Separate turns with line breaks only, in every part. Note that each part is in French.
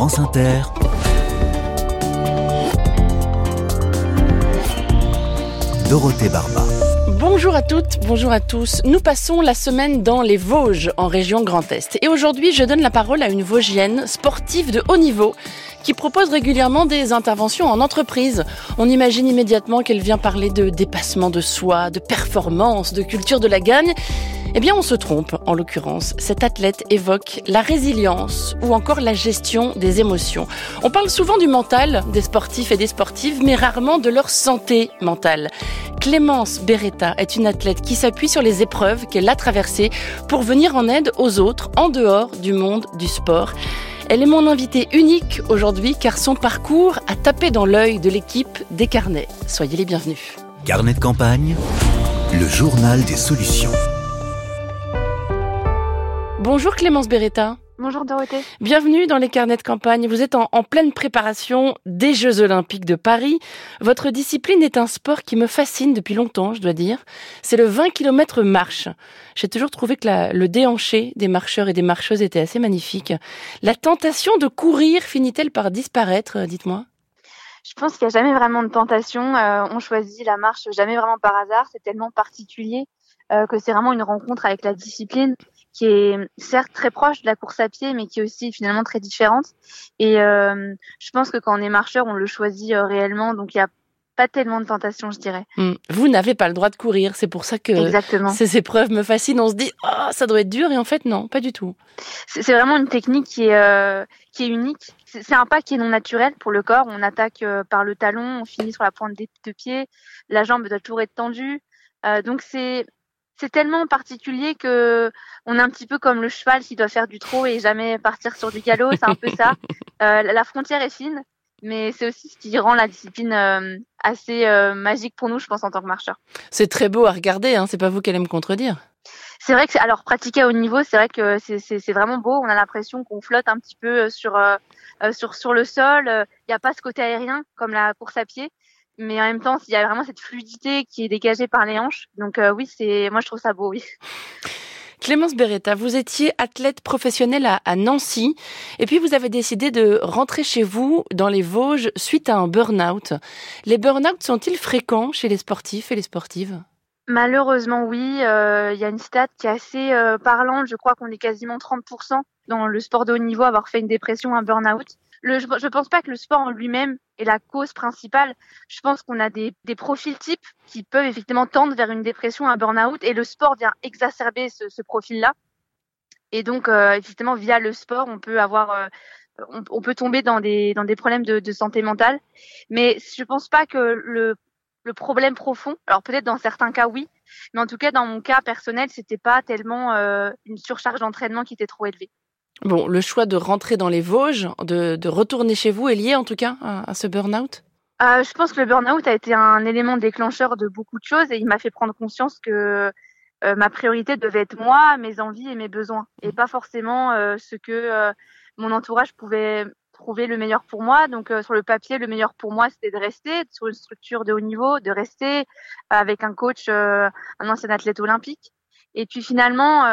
France Inter, Dorothée Barba.
Bonjour à toutes, bonjour à tous. Nous passons la semaine dans les Vosges, en région Grand Est. Et aujourd'hui, je donne la parole à une Vosgienne sportive de haut niveau qui propose régulièrement des interventions en entreprise. On imagine immédiatement qu'elle vient parler de dépassement de soi, de performance, de culture de la gagne. Eh bien, on se trompe. En l'occurrence, cette athlète évoque la résilience ou encore la gestion des émotions. On parle souvent du mental des sportifs et des sportives, mais rarement de leur santé mentale. Clémence Beretta est une athlète qui s'appuie sur les épreuves qu'elle a traversées pour venir en aide aux autres en dehors du monde du sport. Elle est mon invitée unique aujourd'hui car son parcours a tapé dans l'œil de l'équipe des carnets. Soyez les bienvenus.
Carnet de campagne, le journal des solutions.
Bonjour Clémence Beretta.
Bonjour Dorothée.
Bienvenue dans les carnets de campagne. Vous êtes en, en, pleine préparation des Jeux Olympiques de Paris. Votre discipline est un sport qui me fascine depuis longtemps, je dois dire. C'est le 20 km marche. J'ai toujours trouvé que la, le déhanché des marcheurs et des marcheuses était assez magnifique. La tentation de courir finit-elle par disparaître, euh, dites-moi?
Je pense qu'il n'y a jamais vraiment de tentation. Euh, on choisit la marche jamais vraiment par hasard. C'est tellement particulier euh, que c'est vraiment une rencontre avec la discipline qui est certes très proche de la course à pied, mais qui est aussi finalement très différente. Et euh, je pense que quand on est marcheur, on le choisit euh, réellement, donc il y a pas tellement de tentation, je dirais.
Mmh. Vous n'avez pas le droit de courir, c'est pour ça que
Exactement.
ces épreuves me fascinent. On se dit, oh, ça doit être dur, et en fait, non, pas du tout.
C'est vraiment une technique qui est, euh, qui est unique. C'est un pas qui est non naturel pour le corps. On attaque euh, par le talon, on finit sur la pointe des deux pieds, la jambe doit toujours être tendue. Euh, donc c'est c'est tellement particulier que on est un petit peu comme le cheval qui doit faire du trot et jamais partir sur du galop. C'est un peu ça. Euh, la frontière est fine, mais c'est aussi ce qui rend la discipline euh, assez euh, magique pour nous, je pense, en tant que marcheur.
C'est très beau à regarder. Hein, c'est pas vous qui allez me contredire.
C'est vrai que alors pratiquer à haut niveau, c'est vrai que c'est vraiment beau. On a l'impression qu'on flotte un petit peu sur sur sur le sol. Il n'y a pas ce côté aérien comme la course à pied mais en même temps, il y a vraiment cette fluidité qui est dégagée par les hanches. Donc euh, oui, c'est moi je trouve ça beau, oui.
Clémence Beretta, vous étiez athlète professionnelle à, à, Nancy et puis vous avez décidé de rentrer chez vous dans les Vosges suite à un burn-out. Les burn-out sont-ils fréquents chez les sportifs et les sportives?
Malheureusement, oui. Il euh, y a une stat qui est assez euh, parlante. Je crois qu'on est quasiment 30% dans le sport de haut niveau à avoir fait une dépression, un burn-out le, je ne pense pas que le sport en lui-même est la cause principale. Je pense qu'on a des, des, profils types qui peuvent effectivement tendre vers une dépression, un burn-out, et le sport vient exacerber ce, ce profil-là. Et donc, euh, effectivement, via le sport, on peut avoir, euh, on, on, peut tomber dans des, dans des problèmes de, de santé mentale. Mais je pense pas que le, le problème profond, alors peut-être dans certains cas oui, mais en tout cas dans mon cas personnel, c'était pas tellement euh, une surcharge d'entraînement qui était trop élevée.
Bon, le choix de rentrer dans les Vosges, de, de retourner chez vous est lié en tout cas à, à ce burn-out?
Euh, Je pense que le burn-out a été un élément déclencheur de beaucoup de choses et il m'a fait prendre conscience que euh, ma priorité devait être moi, mes envies et mes besoins et pas forcément euh, ce que euh, mon entourage pouvait trouver le meilleur pour moi. Donc euh, sur le papier, le meilleur pour moi, c'était de rester sur une structure de haut niveau, de rester avec un coach, euh, un ancien athlète olympique. Et puis finalement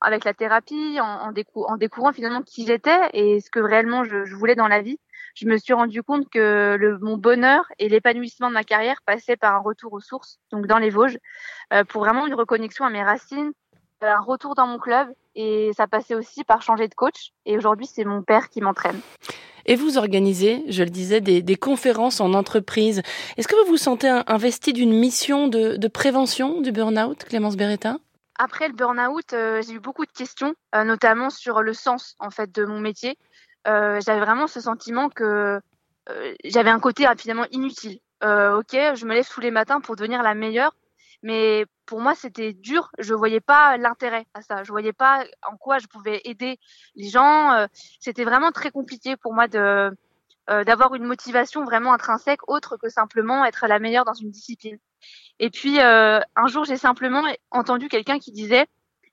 avec la thérapie, en, en, décou en découvrant finalement qui j'étais et ce que réellement je, voulais dans la vie, je me suis rendu compte que mon bonheur et l'épanouissement de ma carrière passaient par un retour aux sources, donc dans les Vosges, euh, pour vraiment une reconnexion à mes racines, un retour dans mon club et ça passait aussi par changer de coach. Et aujourd'hui, c'est mon père qui m'entraîne.
Et vous organisez, je le disais, des, des conférences en entreprise. Est-ce que vous vous sentez investi d'une mission de, de prévention du burn-out, Clémence Beretta?
Après le burn-out, euh, j'ai eu beaucoup de questions, euh, notamment sur le sens en fait de mon métier. Euh, j'avais vraiment ce sentiment que euh, j'avais un côté finalement inutile. ok, je me lève tous les matins pour devenir la meilleure, mais pour moi c'était dur. Je voyais pas l'intérêt à ça. Je voyais pas en quoi je pouvais aider les gens. c'était vraiment très compliqué pour moi de d'avoir une motivation vraiment intrinsèque autre que simplement être la meilleure dans une discipline. Et puis euh, un jour, j'ai simplement entendu quelqu'un qui disait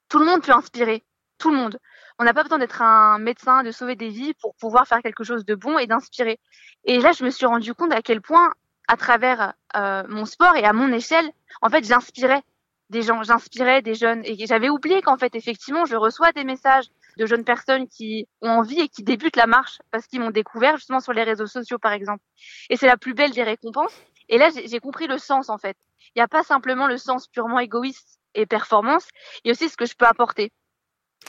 tout le monde peut inspirer, tout le monde. On n'a pas besoin d'être un médecin, de sauver des vies pour pouvoir faire quelque chose de bon et d'inspirer. Et là, je me suis rendu compte à quel point, à travers euh, mon sport et à mon échelle, en fait, j'inspirais des gens, j'inspirais des jeunes. Et j'avais oublié qu'en fait, effectivement, je reçois des messages de jeunes personnes qui ont envie et qui débutent la marche parce qu'ils m'ont découvert justement sur les réseaux sociaux, par exemple. Et c'est la plus belle des récompenses. Et là, j'ai compris le sens, en fait. Il n'y a pas simplement le sens purement égoïste et performance, il y a aussi ce que je peux apporter.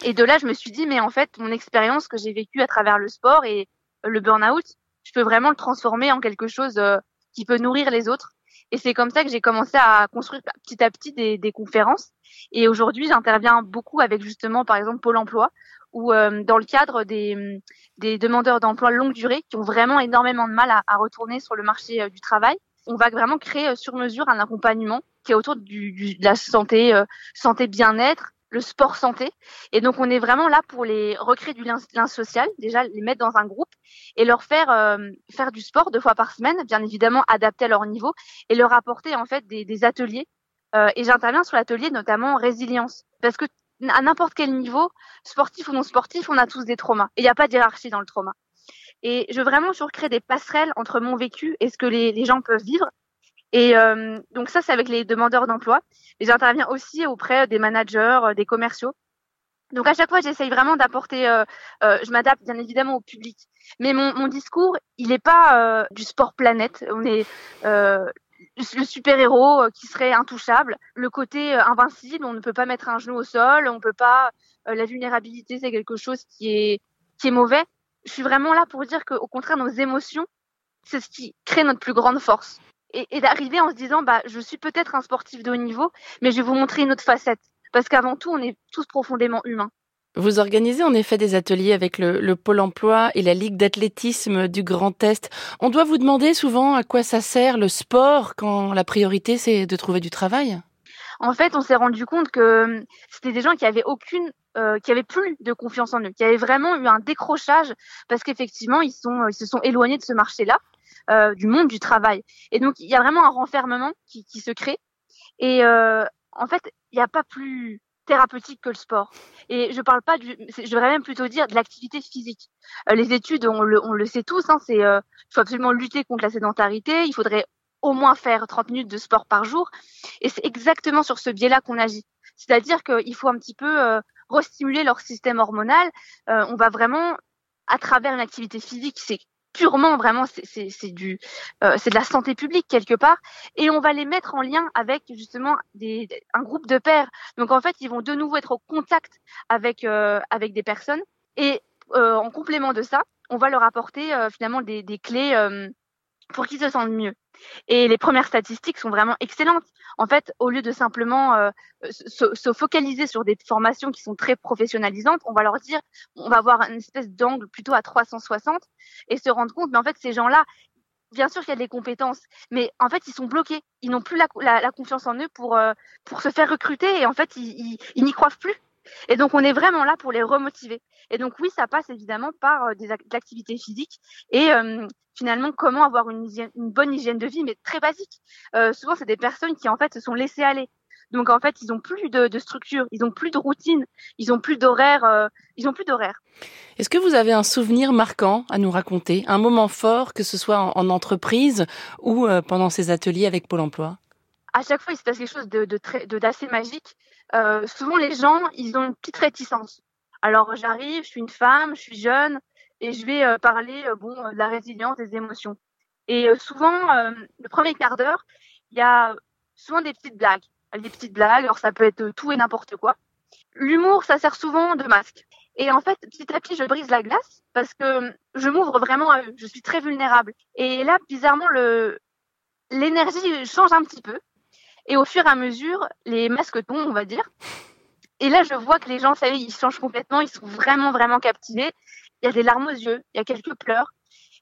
Et de là, je me suis dit, mais en fait, mon expérience que j'ai vécue à travers le sport et le burn-out, je peux vraiment le transformer en quelque chose euh, qui peut nourrir les autres. Et c'est comme ça que j'ai commencé à construire petit à petit des, des conférences. Et aujourd'hui, j'interviens beaucoup avec justement, par exemple, Pôle Emploi, ou euh, dans le cadre des, des demandeurs d'emploi longue durée qui ont vraiment énormément de mal à, à retourner sur le marché euh, du travail. On va vraiment créer sur mesure un accompagnement qui est autour du, du de la santé, santé bien-être, le sport santé. Et donc, on est vraiment là pour les recréer du lien, social, déjà les mettre dans un groupe et leur faire euh, faire du sport deux fois par semaine, bien évidemment adapté à leur niveau et leur apporter en fait des, des ateliers. Euh, et j'interviens sur l'atelier notamment résilience, parce que à n'importe quel niveau, sportif ou non sportif, on a tous des traumas. Et il n'y a pas de hiérarchie dans le trauma. Et je veux vraiment surcréer des passerelles entre mon vécu et ce que les, gens peuvent vivre et euh, donc ça, c'est avec les demandeurs d'emploi. Et j'interviens aussi auprès des managers, euh, des commerciaux. Donc à chaque fois, j'essaye vraiment d'apporter. Euh, euh, je m'adapte bien évidemment au public, mais mon, mon discours, il n'est pas euh, du sport planète. On est le super héros qui serait intouchable, le côté invincible. On ne peut pas mettre un genou au sol, on peut pas. la vulnérabilité, c'est quelque chose qui est qui est mauvais. Je suis vraiment là pour dire qu'au contraire, nos émotions, c'est ce qui crée notre plus grande force et, d'arriver en se disant bah je suis peut-être un sportif de haut niveau, mais je vais vous montrer une autre facette parce qu'avant tout on est tous profondément humains.
Vous organisez en effet des ateliers avec le, le Pôle emploi et la Ligue d'athlétisme du Grand Est. On doit vous demander souvent à quoi ça sert le sport quand la priorité c'est de trouver du travail?
En fait, on s'est rendu compte que hum, c'était des gens qui avaient aucune euh, qui avaient plus de confiance en eux, qui avaient vraiment eu un décrochage parce qu'effectivement ils ils se sont éloignés de ce marché-là euh, du monde du travail. Et donc, il y a vraiment un renfermement qui, se crée. Et euh, en fait, il n'y a pas plus thérapeutique que le sport. Et je parle pas du, je devrais même plutôt dire de l'activité physique. Euh, les études, on le, sait tous, hein, c'est, euh, il faut absolument lutter contre la sédentarité. Il faudrait au moins faire 30 minutes de sport par jour. Et c'est exactement sur ce biais-là qu'on agit. C'est-à-dire qu'il faut un petit peu euh, restimuler leur système hormonal. Euh, on va vraiment, à travers une activité physique, c'est purement vraiment c'est du euh, c'est de la santé publique quelque part et on va les mettre en lien avec justement des, un groupe de pairs donc en fait ils vont de nouveau être au contact avec euh, avec des personnes et euh, en complément de ça on va leur apporter euh, finalement des, des clés euh, pour qu'ils se sentent mieux et les premières statistiques sont vraiment excellentes. En fait, au lieu de simplement euh, se, se, focaliser sur des formations qui sont très professionnalisantes, on va leur dire, on va avoir une espèce d'angle plutôt à 360 et se rendre compte, mais en fait, ces gens-là, bien sûr qu'il y a des compétences, mais en fait, ils sont bloqués. Ils n'ont plus la, la, la, confiance en eux pour, euh, pour se faire recruter et en fait, ils, ils, n'y croient plus. Et donc, on est vraiment là pour les remotiver. Et donc, oui, ça passe évidemment par euh, des activités physiques et euh, finalement comment avoir une, hygiène, une bonne hygiène de vie, mais très basique. Euh, souvent, c'est des personnes qui en fait se sont laissées aller. Donc en fait, ils ont plus de, de structure, ils ont plus de routine, ils ont plus d'horaire, euh, ils ont plus d'horaire.
Est-ce que vous avez un souvenir marquant à nous raconter, un moment fort, que ce soit en, en entreprise ou pendant ces ateliers avec Pôle Emploi?
À chaque fois, il se passe quelque chose de, de d'assez magique. Euh, souvent, les gens, ils ont une petite réticence. Alors j'arrive, je suis une femme, je suis jeune, et je vais euh, parler euh, bon de la résilience des émotions. Et souvent, le premier quart d'heure, il y a souvent des petites blagues. Des petites blagues, alors ça peut être tout et n'importe quoi. L'humour, ça sert souvent de masque. Et en fait, petit à petit, je brise la glace parce que je m'ouvre vraiment à eux. Je suis très vulnérable. Et là, bizarrement, le l'énergie change un petit peu. Et au fur et à mesure, les masques tombent, on va dire. Et là, je vois que les gens, ça y est, ils changent complètement. Ils sont vraiment, vraiment captivés il y a des larmes aux yeux, il y a quelques pleurs.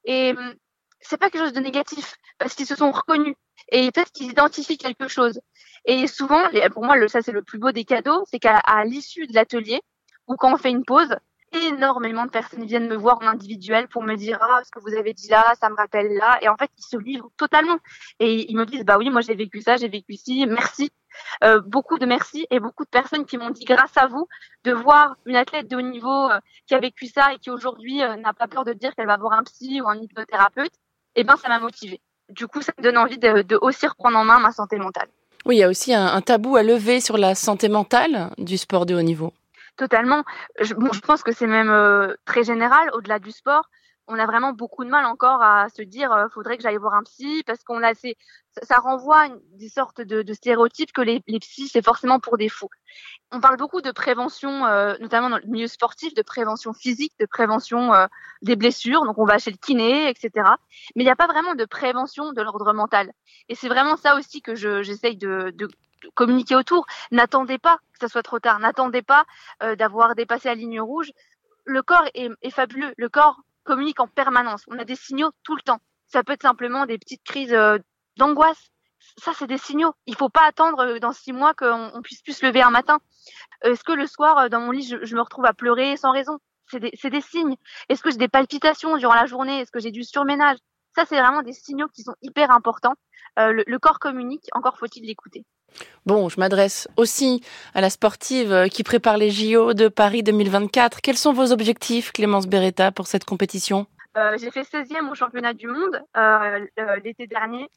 Et hum, c'est pas quelque chose de négatif parce qu'ils se sont reconnus et peut-être qu'ils identifient quelque chose. Et souvent, pour moi, ça c'est le plus beau des cadeaux, c'est qu'à l'issue de l'atelier ou quand on fait une pause, énormément de personnes viennent me voir en individuel pour me dire ah ce que vous avez dit là ça me rappelle là. Et en fait ils se livrent totalement. Et ils me disent bah oui moi j'ai vécu ça j'ai vécu ci merci. Euh, beaucoup de merci et beaucoup de personnes qui m'ont dit grâce à vous de voir une athlète de haut niveau euh, qui a vécu ça et qui aujourd'hui euh, n'a pas peur de dire qu'elle va voir un psy ou un hypnothérapeute et eh ben ça m'a motivée. Du coup ça me donne envie de, aussi reprendre en main ma santé mentale.
Oui il y a aussi un tabou à lever sur la santé mentale du sport de haut niveau
Totalement. Je, pense que c'est même euh, très général au-delà du sport. On a vraiment beaucoup de mal encore à se dire euh, faudrait que j'aille voir un psy parce qu'on a assez, ça, renvoie une, des sortes de, stéréotypes que les, les psys c'est forcément pour des fous. On parle beaucoup de prévention, euh, notamment dans le milieu sportif, de prévention physique, de prévention euh, des blessures. Donc on va chez le kiné, etc. Mais il n'y a pas vraiment de prévention de l'ordre mental. Et c'est vraiment ça aussi que j'essaye de, communiquer autour. N'attendez pas que ça soit trop tard. N'attendez pas euh, d'avoir dépassé la ligne rouge. Le corps est, fabuleux. Le corps communique en permanence. On a des signaux tout le temps. Ça peut être simplement des petites crises euh, d'angoisse. Ça, c'est des signaux. Il faut pas attendre euh, dans six mois qu'on on puisse plus se lever un matin. Est-ce que le soir, dans mon lit, je, je me retrouve à pleurer sans raison? C'est des, des, signes. Est-ce que j'ai des palpitations durant la journée? Est-ce que j'ai du surménage? Ça, c'est vraiment des signaux qui sont hyper importants. Euh, le, le corps communique, encore faut-il l'écouter.
Bon, je m'adresse aussi à la sportive euh, qui prépare les JO de Paris 2024. Quels sont vos objectifs, Clémence Beretta, pour cette compétition?
Euh, J'ai fait 16e au championnat du monde euh, l'été dernier.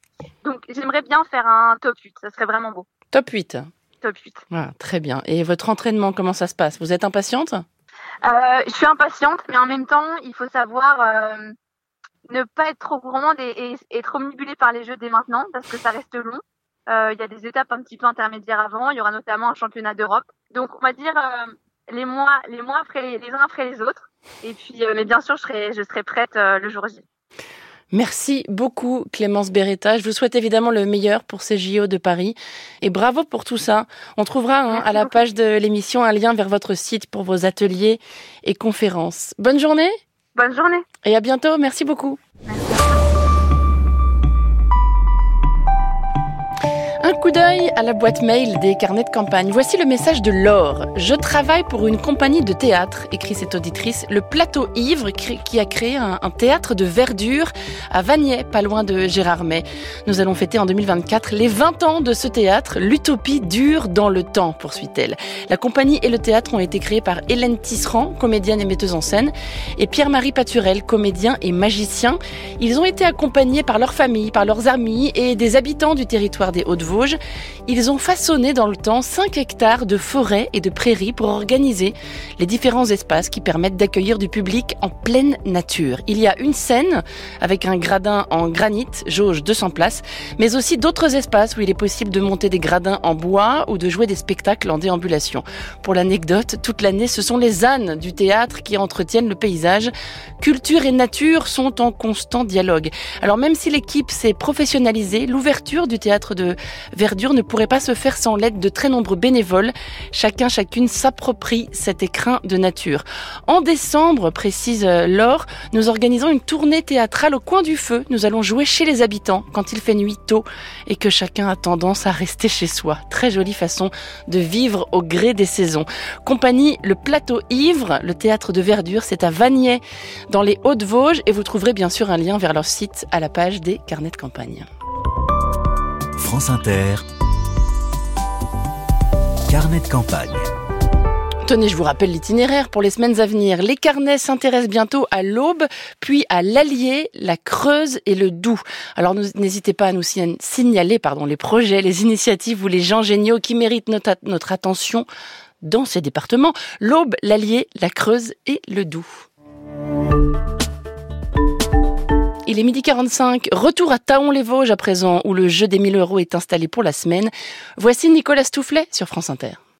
Donc, j'aimerais bien faire un top 8. Ça serait vraiment beau.
Top 8
Top 8.
Ah, très bien. Et votre entraînement, comment ça se passe? Vous êtes impatiente?
Euh, Je suis impatiente, mais en même temps, il faut savoir ne pas être trop gourmande et, et, et trop manipulée par les jeux dès maintenant, parce que ça reste long. Euh, il y a des étapes un petit peu intermédiaires avant. Il y aura notamment un championnat d'Europe. Donc, on va dire euh, les mois, les mois après les, les, uns après les autres. Et puis, euh, mais bien sûr, je serai, je serai prête le jour J.
Merci beaucoup Clémence Beretta. Je vous souhaite évidemment le meilleur pour ces JO de Paris. Et bravo pour tout ça. On trouvera hein, à la page de l'émission un lien vers votre site pour vos ateliers et conférences. Bonne journée.
Bonne journée.
Et à bientôt. Merci beaucoup.
Merci.
Coup d'œil à la boîte mail des carnets de campagne. Voici le message de Laure. Je travaille pour une compagnie de théâtre, écrit cette auditrice, le Plateau Ivre, qui a créé un, théâtre de verdure à Vagney, pas loin de Gérardmer. Nous allons fêter en 2024 les 20 ans de ce théâtre. L'utopie dure dans le temps, poursuit-elle. La compagnie et le théâtre ont été créés par Hélène Tisserand, comédienne et metteuse en scène, et Pierre-Marie Paturel, comédien et magicien. Ils ont été accompagnés par leur famille, par leurs amis et des habitants du territoire des Hauts-de-Vosges ils ont façonné dans le temps 5 hectares de forêts et de prairies pour organiser les différents espaces qui permettent d'accueillir du public en pleine nature. Il y a une scène avec un gradin en granit, jauge 200 places, mais aussi d'autres espaces où il est possible de monter des gradins en bois ou de jouer des spectacles en déambulation. Pour l'anecdote, toute l'année, ce sont les ânes du théâtre qui entretiennent le paysage. Culture et nature sont en constant dialogue. Alors même si l'équipe s'est professionnalisée, l'ouverture du théâtre de Verdure ne pourrait pas se faire sans l'aide de très nombreux bénévoles. Chacun, chacune s'approprie cet écrin de nature. En décembre, précise Laure, nous organisons une tournée théâtrale au coin du feu. Nous allons jouer chez les habitants quand il fait nuit tôt et que chacun a tendance à rester chez soi. Très jolie façon de vivre au gré des saisons. Compagnie Le Plateau Ivre, le théâtre de Verdure, c'est à Vagney, dans les Hauts-de-Vosges, et vous trouverez bien sûr un lien vers leur site à la page des carnets de campagne.
France Inter, carnet de campagne.
Tenez, je vous rappelle l'itinéraire pour les semaines à venir. Les carnets s'intéressent bientôt à l'Aube, puis à l'Allier, la Creuse et le Doubs. Alors n'hésitez pas à nous signaler les projets, les initiatives ou les gens géniaux qui méritent notre attention dans ces départements. L'Aube, l'Allier, la Creuse et le Doubs. Il est midi 45. Retour à Taon-les-Vosges à présent, où le jeu des 1000 euros est installé pour la semaine. Voici Nicolas Stoufflet sur France Inter.